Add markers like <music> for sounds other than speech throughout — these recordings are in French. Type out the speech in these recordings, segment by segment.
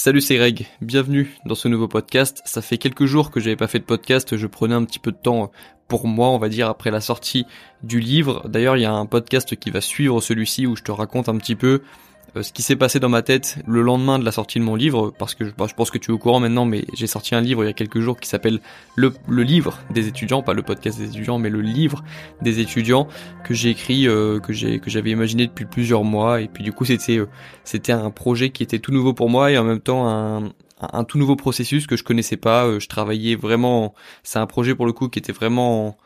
Salut c'est Greg, bienvenue dans ce nouveau podcast. Ça fait quelques jours que j'avais pas fait de podcast, je prenais un petit peu de temps pour moi, on va dire, après la sortie du livre. D'ailleurs, il y a un podcast qui va suivre celui-ci où je te raconte un petit peu ce qui s'est passé dans ma tête le lendemain de la sortie de mon livre, parce que bah, je pense que tu es au courant maintenant, mais j'ai sorti un livre il y a quelques jours qui s'appelle le, le, livre des étudiants, pas le podcast des étudiants, mais le livre des étudiants que j'ai écrit, euh, que j'avais imaginé depuis plusieurs mois, et puis du coup c'était euh, un projet qui était tout nouveau pour moi et en même temps un, un tout nouveau processus que je connaissais pas. Je travaillais vraiment, c'est un projet pour le coup qui était vraiment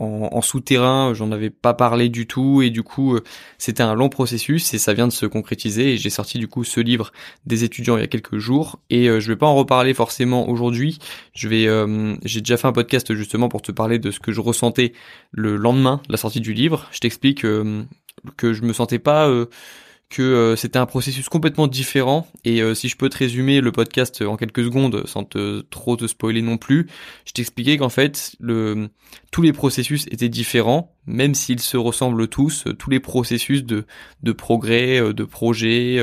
en, souterrain, j'en avais pas parlé du tout et du coup euh, c'était un long processus et ça vient de se concrétiser et j'ai sorti du coup ce livre des étudiants il y a quelques jours et euh, je vais pas en reparler forcément aujourd'hui. Je vais euh, j'ai déjà fait un podcast justement pour te parler de ce que je ressentais le lendemain de la sortie du livre. Je t'explique que je me sentais pas que euh, c'était un processus complètement différent. Et euh, si je peux te résumer le podcast en quelques secondes sans te trop te spoiler non plus, je t'expliquais qu'en fait le tous les processus étaient différents même s'ils se ressemblent tous, tous les processus de de progrès, euh, de projet,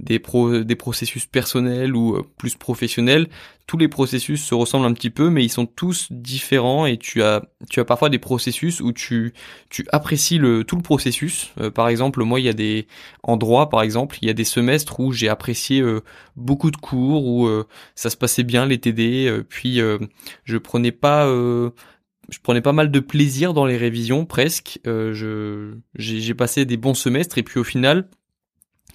des pro, des processus personnels ou plus professionnels, tous les processus se ressemblent un petit peu, mais ils sont tous différents et tu as, tu as parfois des processus où tu, tu apprécies le, tout le processus. Euh, par exemple, moi, il y a des, en droit, par exemple, il y a des semestres où j'ai apprécié euh, beaucoup de cours, où euh, ça se passait bien, les TD, puis je prenais pas, je prenais pas mal de plaisir dans les révisions, presque. je, j'ai passé des bons semestres et puis au final,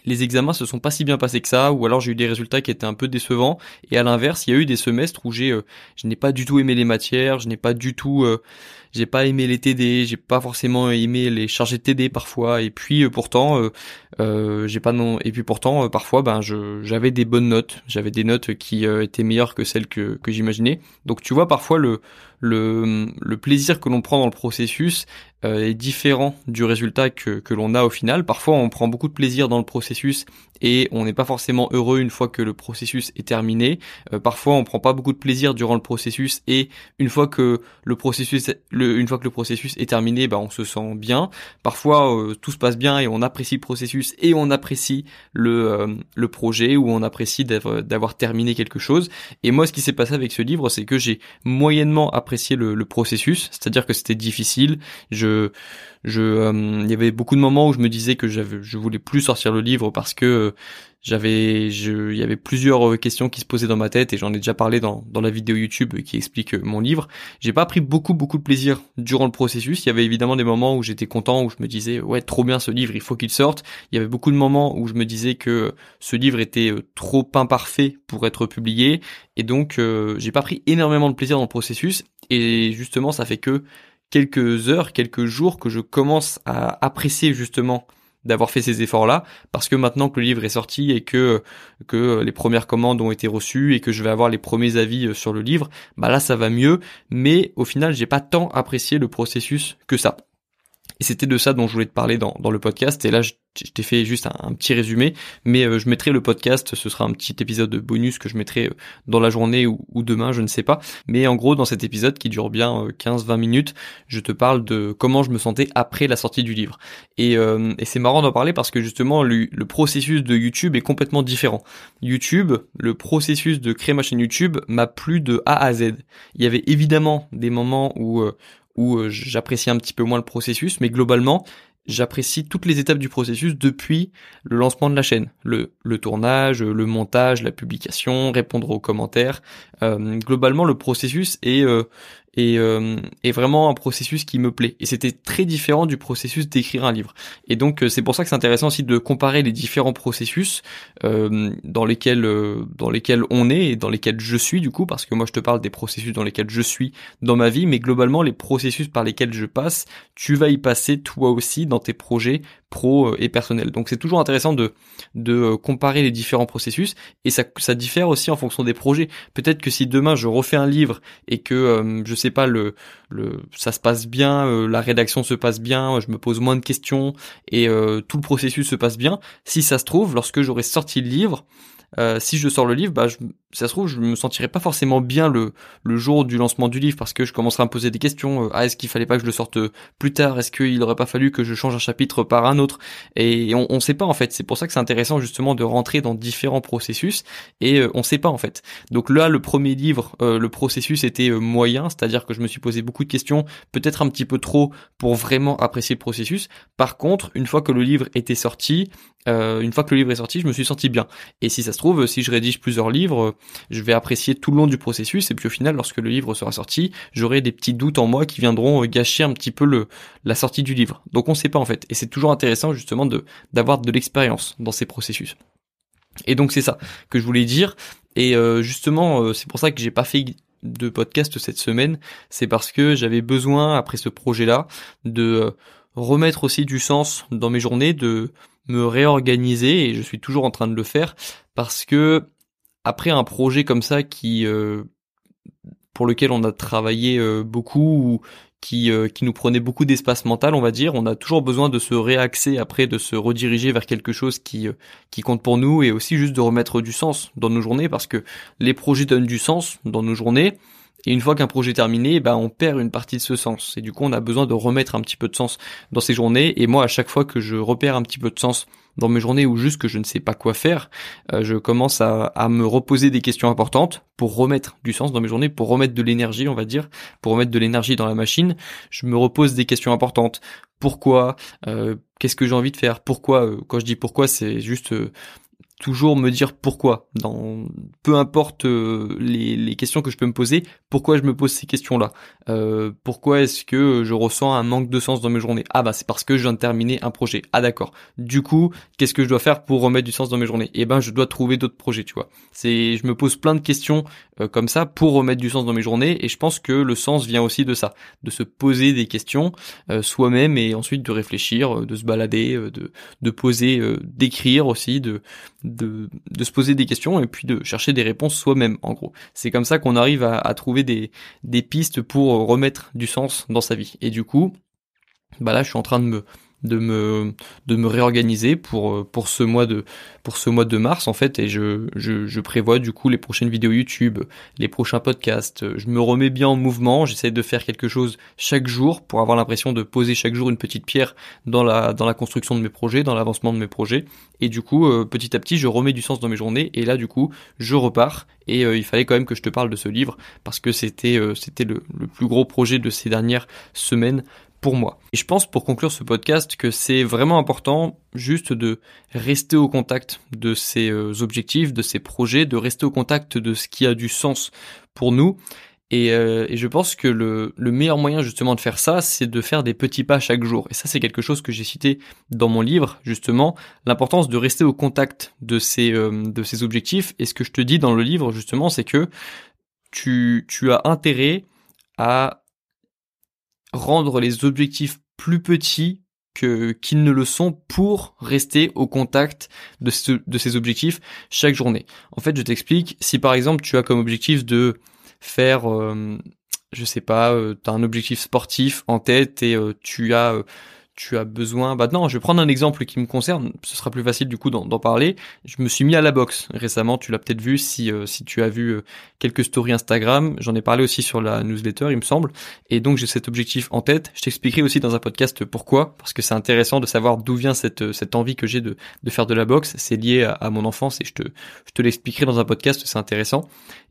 les examens se sont pas si bien passés que ça, ou alors j'ai eu des résultats qui étaient un peu décevants. Et à l'inverse, il y a eu des semestres où j'ai, euh, je n'ai pas du tout aimé les matières, je n'ai pas du tout, euh, j'ai pas aimé les TD, j'ai pas forcément aimé les chargés de TD parfois. Et puis euh, pourtant, j'ai pas non. Et puis pourtant, parfois, ben, je, j'avais des bonnes notes, j'avais des notes qui étaient meilleures que celles que que j'imaginais. Donc tu vois, parfois le le, le plaisir que l'on prend dans le processus euh, est différent du résultat que, que l'on a au final. Parfois, on prend beaucoup de plaisir dans le processus et on n'est pas forcément heureux une fois que le processus est terminé. Euh, parfois, on prend pas beaucoup de plaisir durant le processus et une fois que le processus, une fois que le processus est terminé, bah, on se sent bien. Parfois, euh, tout se passe bien et on apprécie le processus et on apprécie le, le projet ou on apprécie d'avoir terminé quelque chose. Et moi, ce qui s'est passé avec ce livre, c'est que j'ai moyennement apprécié le, le processus, c'est-à-dire que c'était difficile. Je je, euh, il y avait beaucoup de moments où je me disais que je voulais plus sortir le livre parce que euh, j'avais, il y avait plusieurs euh, questions qui se posaient dans ma tête et j'en ai déjà parlé dans, dans la vidéo YouTube qui explique mon livre. J'ai pas pris beaucoup beaucoup de plaisir durant le processus. Il y avait évidemment des moments où j'étais content, où je me disais ouais trop bien ce livre, il faut qu'il sorte. Il y avait beaucoup de moments où je me disais que ce livre était trop imparfait pour être publié et donc j'ai pas pris énormément de plaisir dans le processus et justement ça fait que quelques heures, quelques jours que je commence à apprécier justement d'avoir fait ces efforts-là, parce que maintenant que le livre est sorti et que que les premières commandes ont été reçues et que je vais avoir les premiers avis euh, sur le livre, bah là ça va mieux, mais au final j'ai pas tant apprécié le processus que ça. Et c'était de ça dont je voulais te parler dans, le podcast. Et là, je, t'ai fait juste un, petit résumé, mais euh, je mettrai le podcast, ce sera un petit épisode bonus que je mettrai euh, dans la journée ou, demain, je ne sais pas. Mais en gros, dans cet épisode qui dure bien 15-20 euh, minutes, je te parle de comment je me sentais après la sortie du livre. Et, et c'est marrant d'en parler parce que justement, le, le, processus de YouTube est complètement différent. YouTube, le processus de créer ma chaîne YouTube m'a plu de A à Z. Il y avait évidemment des moments où où euh, j'apprécie un petit peu moins le processus, mais globalement, j'apprécie toutes les étapes du processus depuis le lancement de la chaîne. Le, tournage, le montage, la publication, répondre aux commentaires. Euh, globalement, le processus est, euh, et, euh, vraiment un processus qui me plaît. Et c'était très différent du processus d'écrire un livre. Et donc euh, c'est pour ça que c'est intéressant aussi de comparer les différents processus euh, dans lesquels dans lesquels on est et dans lesquels je suis du coup, parce que moi je te parle des processus dans lesquels je suis dans ma vie, mais globalement les processus par lesquels je passe, tu vas y passer toi aussi dans tes projets pro et personnels. Donc c'est toujours intéressant de de comparer les différents processus et ça ça diffère aussi en fonction des projets. Peut-être que si demain je refais un livre et que je sais pas le le ça se passe bien, euh, la rédaction se passe bien, je me pose moins de questions et euh, tout le processus se passe bien. Si ça se trouve, lorsque j'aurai sorti le livre, euh, si je sors le livre, bah, ça se trouve, je me sentirais pas forcément bien le, le jour du lancement du livre parce que je commencerai à me poser des questions. Euh, ah, est-ce qu'il fallait pas que je le sorte euh, plus tard? Est-ce qu'il aurait pas fallu que je change un chapitre par un autre? Et on, on sait pas en fait. C'est pour ça que c'est intéressant justement de rentrer dans différents processus et euh, on sait pas en fait. Donc là, le premier livre, le processus était moyen, c'est-à-dire que je me suis posé beaucoup de questions, peut-être un petit peu trop pour vraiment apprécier le processus. Par contre, une fois que le livre était sorti, une fois que le livre est sorti, je me suis senti bien. Et si ça se trouve, si je rédige plusieurs livres je vais apprécier tout le long du processus et puis au final lorsque le livre sera sorti, j'aurai des petits doutes en moi qui viendront gâcher un petit peu la sortie du livre. Donc on sait pas en fait et c'est toujours intéressant justement d'avoir de l'expérience dans ces processus. Et donc c'est ça que je voulais dire et euh, justement euh, c'est pour ça que j'ai pas fait de podcast cette semaine, c'est parce que j'avais besoin après ce projet-là de euh, remettre aussi du sens dans mes journées, de me réorganiser et je suis toujours en train de le faire parce que après un projet comme ça qui euh, pour lequel on a travaillé euh, beaucoup ou qui, euh, qui nous prenait beaucoup d'espace mental, on va dire, on a toujours besoin de se réaxer après, de se rediriger vers quelque chose qui, qui compte pour nous et aussi juste de remettre du sens dans nos journées parce que les projets donnent du sens dans nos journées. Et une fois qu'un projet est terminé, ben on perd une partie de ce sens. Et du coup, on a besoin de remettre un petit peu de sens dans ces journées. Et moi, à chaque fois que je repère un petit peu de sens dans mes journées ou juste que je ne sais pas quoi faire, euh, je commence à, à, me reposer des questions importantes pour remettre du sens dans mes journées, pour remettre de l'énergie, on va dire, pour remettre de l'énergie dans la machine. Je me repose des questions importantes. Pourquoi? Euh, Qu'est-ce que j'ai envie de faire? Pourquoi? Euh, Quand je dis pourquoi, c'est juste toujours me dire pourquoi. Dans peu importe euh, les, les, questions que je peux me poser pourquoi je me pose ces questions là euh, pourquoi est-ce que je ressens un manque de sens dans mes journées? Ah bah c'est parce que je viens de terminer un projet. Ah d'accord. Du coup qu'est-ce que je dois faire pour remettre du sens dans mes journées? Eh ben je dois trouver d'autres projets tu vois. C'est je me pose plein de questions euh, comme ça pour remettre du sens dans mes journées et je pense que le sens vient aussi de ça de se poser des questions soi-même et ensuite de réfléchir de se balader de de poser d'écrire aussi de, de se poser des questions et puis de chercher des réponses soi-même, en gros. C'est comme ça qu'on arrive à, trouver des, des pistes pour remettre du sens dans sa vie. Et du coup, bah là, je suis en train de me de me de me réorganiser pour euh, pour ce mois de pour ce mois de mars en fait et je, je prévois du coup les prochaines vidéos YouTube, les prochains podcasts, je me remets bien en mouvement, j'essaie de faire quelque chose chaque jour pour avoir l'impression de poser chaque jour une petite pierre dans la dans la construction de mes projets, dans l'avancement de mes projets. Et du coup euh, petit à petit je remets du sens dans mes journées et là du coup je repars. Et euh, il fallait quand même que je te parle de ce livre parce que c'était c'était le, le plus gros projet de ces dernières semaines pour moi. Et je pense pour conclure ce podcast que c'est vraiment important juste de rester au contact de ces euh, objectifs, de ces projets, de rester au contact de ce qui a du sens pour nous. Et, euh, je pense que le, le, meilleur moyen justement de faire ça, c'est de faire des petits pas chaque jour. Et ça, c'est quelque chose que j'ai cité dans mon livre, justement, l'importance de rester au contact de ces, euh, de ces objectifs. Et ce que je te dis dans le livre, justement, c'est que tu, tu as intérêt à rendre les objectifs plus petits que qu'ils ne le sont pour rester au contact de, de ces objectifs chaque journée. En fait, je t'explique, si par exemple tu as comme objectif de faire euh, je sais pas, euh, tu un objectif sportif en tête et euh, tu as tu as besoin. Bah non, je vais prendre un exemple qui me concerne. Ce sera plus facile du coup d'en parler. Je me suis mis à la boxe récemment. Tu l'as peut-être vu si euh, si tu as vu euh, quelques stories Instagram. J'en ai parlé aussi sur la newsletter, il me semble. Et donc j'ai cet objectif en tête. Je t'expliquerai aussi dans un podcast pourquoi, parce que c'est intéressant de savoir d'où vient cette cette envie que j'ai de de faire de la boxe. C'est lié à, à, mon enfance et je te je te l'expliquerai dans un podcast. C'est intéressant.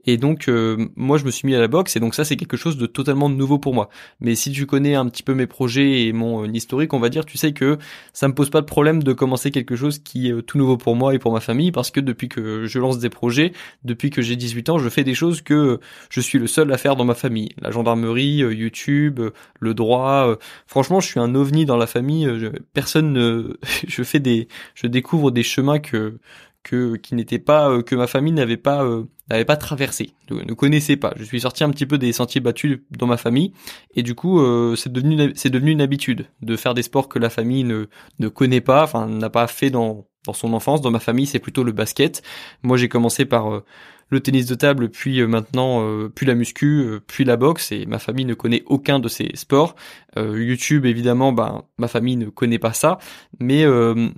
Et donc euh, moi je me suis mis à la boxe et donc ça c'est quelque chose de totalement nouveau pour moi. Mais si tu connais un petit peu mes projets et mon euh, historique, on va dire, tu sais que ça me pose pas de problème de commencer quelque chose qui est euh, tout nouveau pour moi et pour ma famille parce que depuis que je lance des projets, depuis que j'ai 18 ans, je fais des choses que je suis le seul à faire dans ma famille. La gendarmerie, YouTube, le droit. Franchement, je suis un ovni dans la famille. Personne ne <laughs> je fais des je découvre des chemins que que qui n'était pas euh, que ma famille n'avait pas euh, n'avait pas traversé, ne, connaissait pas. Je suis sorti un petit peu des sentiers battus dans ma famille et du coup euh, c'est devenu c'est devenu une habitude de faire des sports que la famille ne ne connaît pas, enfin n'a pas fait dans dans son enfance. Dans ma famille, c'est plutôt le basket. Moi, j'ai commencé par le tennis de table, puis maintenant, puis la muscu, puis la boxe, et ma famille ne connaît aucun de ces sports. YouTube, évidemment, ben, ma famille ne connaît pas ça, mais,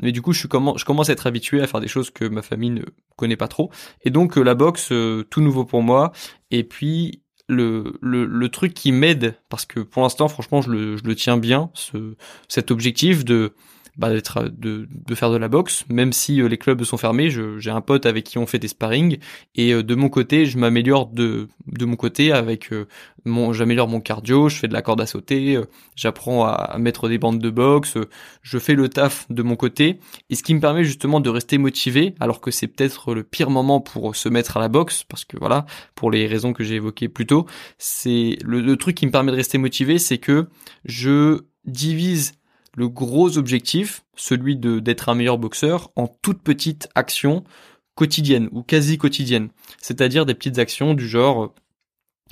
mais du coup, je, suis je commence à être habitué à faire des choses que ma famille ne connaît pas trop. Et donc, la boxe, tout nouveau pour moi, et puis le, le, le truc qui m'aide, parce que pour l'instant, franchement, je le, je le tiens bien, ce, cet objectif de bah, d'être de, de faire de la boxe, même si euh, les clubs sont fermés. J'ai un pote avec qui on fait des sparring et euh, de mon côté, je m'améliore de de mon côté avec euh, mon j'améliore mon cardio, je fais de la corde à sauter, j'apprends à, mettre des bandes de boxe, je fais le taf de mon côté et ce qui me permet justement de rester motivé alors que c'est peut-être le pire moment pour se mettre à la boxe parce que voilà, pour les raisons que j'ai évoquées plus tôt, c'est le, le truc qui me permet de rester motivé, c'est que je divise le gros objectif, celui de d'être un meilleur boxeur, en toutes petites actions quotidiennes ou quasi quotidiennes. C'est-à-dire des petites actions du genre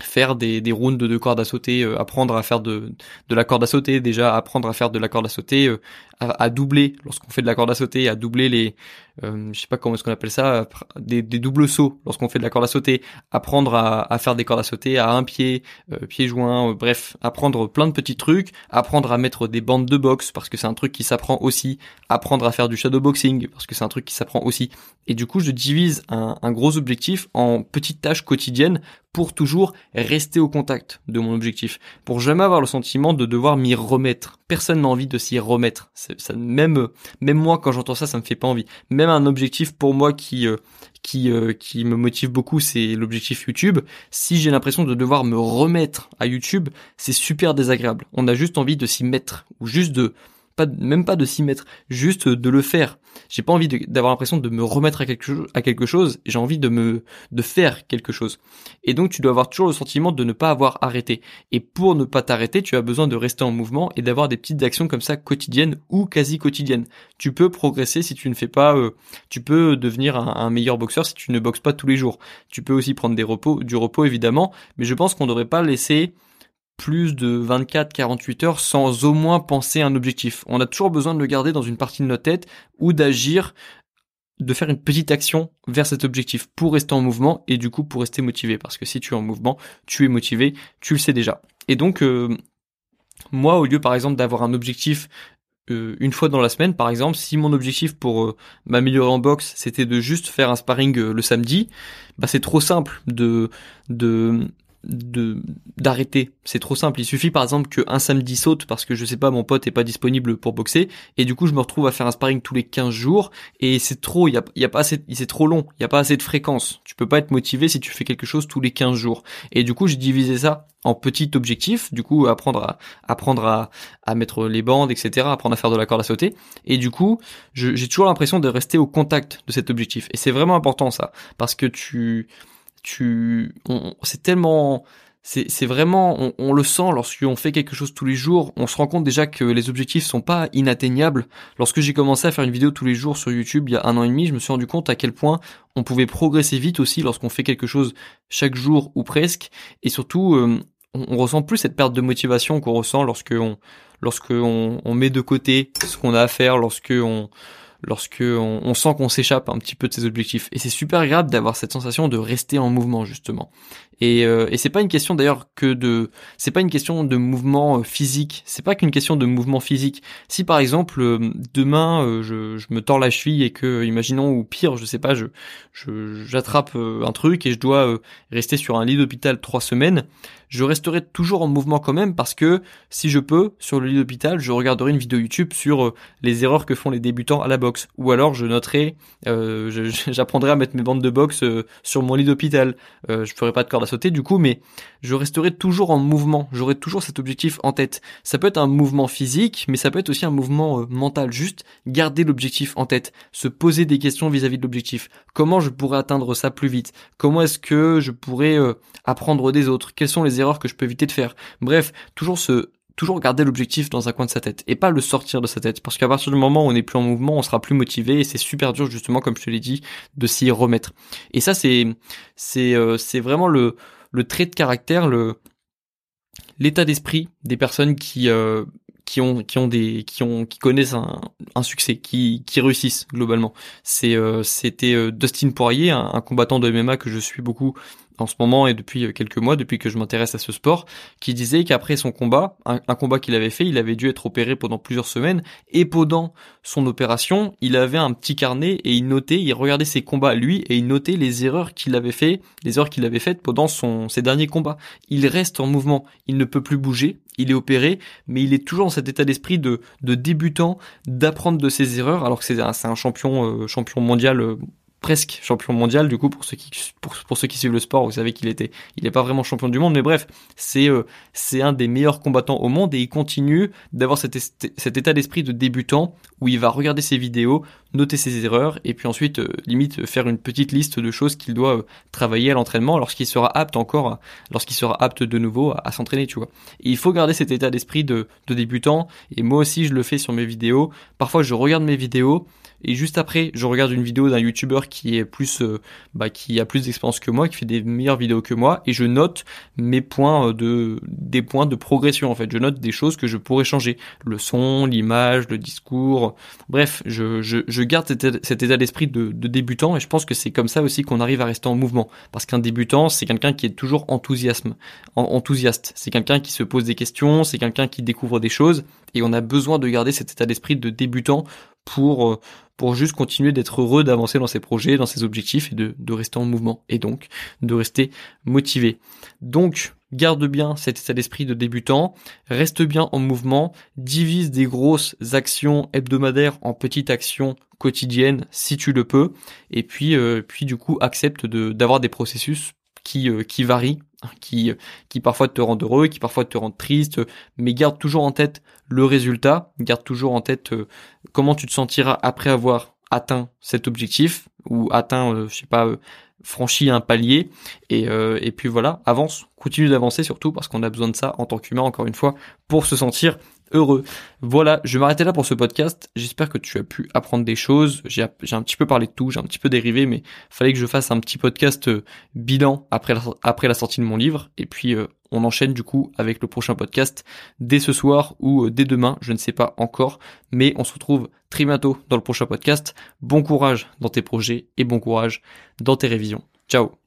faire des, des rounds de corde à sauter, euh, apprendre à faire de, de la corde à sauter, déjà apprendre à faire de la corde à sauter, euh, à, doubler lorsqu'on fait de la corde à sauter, à doubler les, euh, je sais pas comment est-ce qu'on appelle ça, des, des doubles sauts lorsqu'on fait de la corde à sauter, apprendre à, à faire des cordes à sauter à un pied, pied joint, bref, apprendre plein de petits trucs, apprendre à mettre des bandes de boxe parce que c'est un truc qui s'apprend aussi, apprendre à faire du shadowboxing parce que c'est un truc qui s'apprend aussi. Et du coup, je divise un, un gros objectif en petites tâches quotidiennes pour toujours rester au contact de mon objectif, pour jamais avoir le sentiment de devoir m'y remettre. Personne n'a envie de s'y remettre. Même, moi, quand j'entends ça, ça me fait pas envie. Même un objectif pour moi qui, euh, euh, qui me motive beaucoup, c'est l'objectif YouTube. Si j'ai l'impression de devoir me remettre à YouTube, c'est super désagréable. On a juste envie de s'y mettre, ou juste de, pas, même pas de s'y mettre, juste de le faire. J'ai pas envie d'avoir l'impression de me remettre à quelque, chose, à quelque chose, j'ai envie de me, de faire quelque chose. Et donc tu dois avoir toujours le sentiment de ne pas avoir arrêté. Et pour ne pas t'arrêter, tu as besoin de rester en mouvement et d'avoir des petites actions comme ça quotidiennes ou quasi quotidiennes. Tu peux progresser si tu ne fais pas, euh, tu peux devenir un, un, meilleur boxeur si tu ne boxes pas tous les jours. Tu peux aussi prendre des repos, du repos évidemment, mais je pense qu'on devrait pas laisser plus de 24-48 heures sans au moins penser à un objectif. On a toujours besoin de le garder dans une partie de notre tête ou d'agir, de faire une petite action vers cet objectif pour rester en mouvement et du coup pour rester motivé. Parce que si tu es en mouvement, tu es motivé, tu le sais déjà. Et donc, euh, moi, au lieu par exemple d'avoir un objectif euh, une fois dans la semaine, par exemple, si mon objectif pour euh, m'améliorer en boxe, c'était de juste faire un sparring le samedi, bah c'est trop simple de de de d'arrêter. C'est trop simple. Il suffit par exemple qu'un samedi saute parce que je sais pas mon pote est pas disponible pour boxer et du coup je me retrouve à faire un sparring tous les 15 jours et c'est trop il y a, y a pas assez c'est trop long, il y a pas assez de fréquence. Tu peux pas être motivé si tu fais quelque chose tous les 15 jours. Et du coup, j'ai divisé ça en petits objectifs, du coup apprendre à apprendre à, à mettre les bandes, etc., apprendre à faire de la corde à sauter. Et du coup, j'ai toujours l'impression de rester au contact de cet objectif. Et c'est vraiment important ça, parce que tu tu, c'est tellement, c'est vraiment, on, on, le sent lorsqu'on fait quelque chose tous les jours. On se rend compte déjà que les objectifs sont pas inatteignables. Lorsque j'ai commencé à faire une vidéo tous les jours sur YouTube il y a un an et demi, je me suis rendu compte à quel point on pouvait progresser vite aussi lorsqu'on fait quelque chose chaque jour ou presque. Et surtout, euh, on, on, ressent plus cette perte de motivation qu'on ressent lorsque on, lorsque on, on met de côté ce qu'on a à faire, lorsque on lorsque on, sent qu'on s'échappe un petit peu de ses objectifs. Et c'est super agréable d'avoir cette sensation de rester en mouvement justement. Et, euh, et c'est pas une question d'ailleurs que de, c'est pas une question de mouvement euh, physique. C'est pas qu'une question de mouvement physique. Si par exemple euh, demain euh, je, me tords la cheville et que, imaginons ou pire, je sais pas, je, j'attrape un truc et je dois rester sur un lit d'hôpital trois semaines, je resterai toujours en mouvement quand même parce que si je peux, sur le lit d'hôpital, je regarderai une vidéo YouTube sur les erreurs que font les débutants à la boxe. Ou alors je noterai, <laughs> j'apprendrai à mettre mes bandes de boxe sur mon lit d'hôpital. Euh, je ferai pas de corde sauter du coup, mais je resterai toujours en mouvement. J'aurai toujours cet objectif en tête. Ça peut être un mouvement physique, mais ça peut être aussi un mouvement euh, mental. Juste garder l'objectif en tête, se poser des questions vis-à-vis de l'objectif. Comment je pourrais atteindre ça plus vite? Comment est-ce que je pourrais euh, apprendre des autres? Quelles sont les erreurs que je peux éviter de faire? Bref, toujours se toujours garder l'objectif dans un coin de sa tête et pas le sortir de sa tête parce qu'à partir du moment où on n'est plus en mouvement, on sera plus motivé et c'est super dur justement comme je te l'ai dit de s'y remettre. Et ça c'est c'est euh, c'est vraiment le le trait de caractère, le l'état d'esprit des personnes qui euh, qui ont qui ont des qui ont qui connaissent un, succès, qui qui réussissent globalement. C'est euh, c'était Dustin Poirier, un, un, combattant de MMA que je suis beaucoup en ce moment et depuis euh, quelques mois, depuis que je m'intéresse à ce sport, qui disait qu'après son combat, un, combat qu'il avait fait, il avait dû être opéré pendant plusieurs semaines, et pendant son opération, il avait un petit carnet et il notait, il regardait ses combats lui et il notait les erreurs qu'il avait fait, les erreurs qu'il avait faites pendant ses derniers combats. Il reste en mouvement, il ne peut plus bouger, il est opéré, mais il est toujours dans cet état d'esprit de, débutant, d'apprendre de ses erreurs, alors que c'est un, un champion euh, champion mondial euh, presque champion mondial du coup pour ceux qui pour, ceux qui suivent le sport vous savez qu'il était il n'est pas vraiment champion du monde mais bref c'est euh, c'est un des meilleurs combattants au monde et il continue d'avoir cet, cet état d'esprit de débutant où il va regarder ses vidéos noter ses erreurs et puis ensuite euh, limite faire une petite liste de choses qu'il doit euh, travailler à l'entraînement lorsqu'il sera apte encore lorsqu'il sera apte de nouveau à, s'entraîner tu vois. Et il faut garder cet état d'esprit de, débutant et moi aussi je le fais sur mes vidéos. Parfois je regarde mes vidéos et juste après je regarde une vidéo d'un youtubeur qui est plus euh, bah, qui a plus d'expérience que moi qui fait des meilleures vidéos que moi et je note mes points de des points de progression en fait. Je note des choses que je pourrais changer. Le son l'image le discours. Bref je, je, je garde cet, état d'esprit de, de, débutant et je pense que c'est comme ça aussi qu'on arrive à rester en mouvement. Parce qu'un débutant c'est quelqu'un qui est toujours enthousiasme enthousiaste. C'est quelqu'un qui se pose des questions c'est quelqu'un qui découvre des choses et on a besoin de garder cet état d'esprit de débutant pour euh, pour juste continuer d'être heureux d'avancer dans ses projets, dans ses objectifs et de, de rester en mouvement et donc de rester motivé. Donc garde bien cet état d'esprit de débutant, reste bien en mouvement, divise des grosses actions hebdomadaires en petites actions quotidiennes si tu le peux, et puis euh, puis du coup accepte d'avoir des processus qui euh, qui varient qui, qui parfois te rendent heureux, qui parfois te rendent triste, mais garde toujours en tête le résultat, garde toujours en tête euh, comment tu te sentiras après avoir atteint cet objectif ou atteint, euh, je sais pas, euh, franchi un palier. Et, et puis voilà, avance, continue d'avancer surtout parce qu'on a besoin de ça en tant qu'humain encore une fois pour se sentir heureux. Voilà, je vais m'arrêter là pour ce podcast. J'espère que tu as pu apprendre des choses. J'ai un petit peu parlé de tout, j'ai un petit peu dérivé, mais fallait que je fasse un petit podcast euh, bilan après la, sortie de mon livre. Et puis euh, on enchaîne du coup avec le prochain podcast dès ce soir ou euh, dès demain, je ne sais pas encore, mais on se retrouve très bientôt dans le prochain podcast. Bon courage dans tes projets et bon courage dans tes révisions. Ciao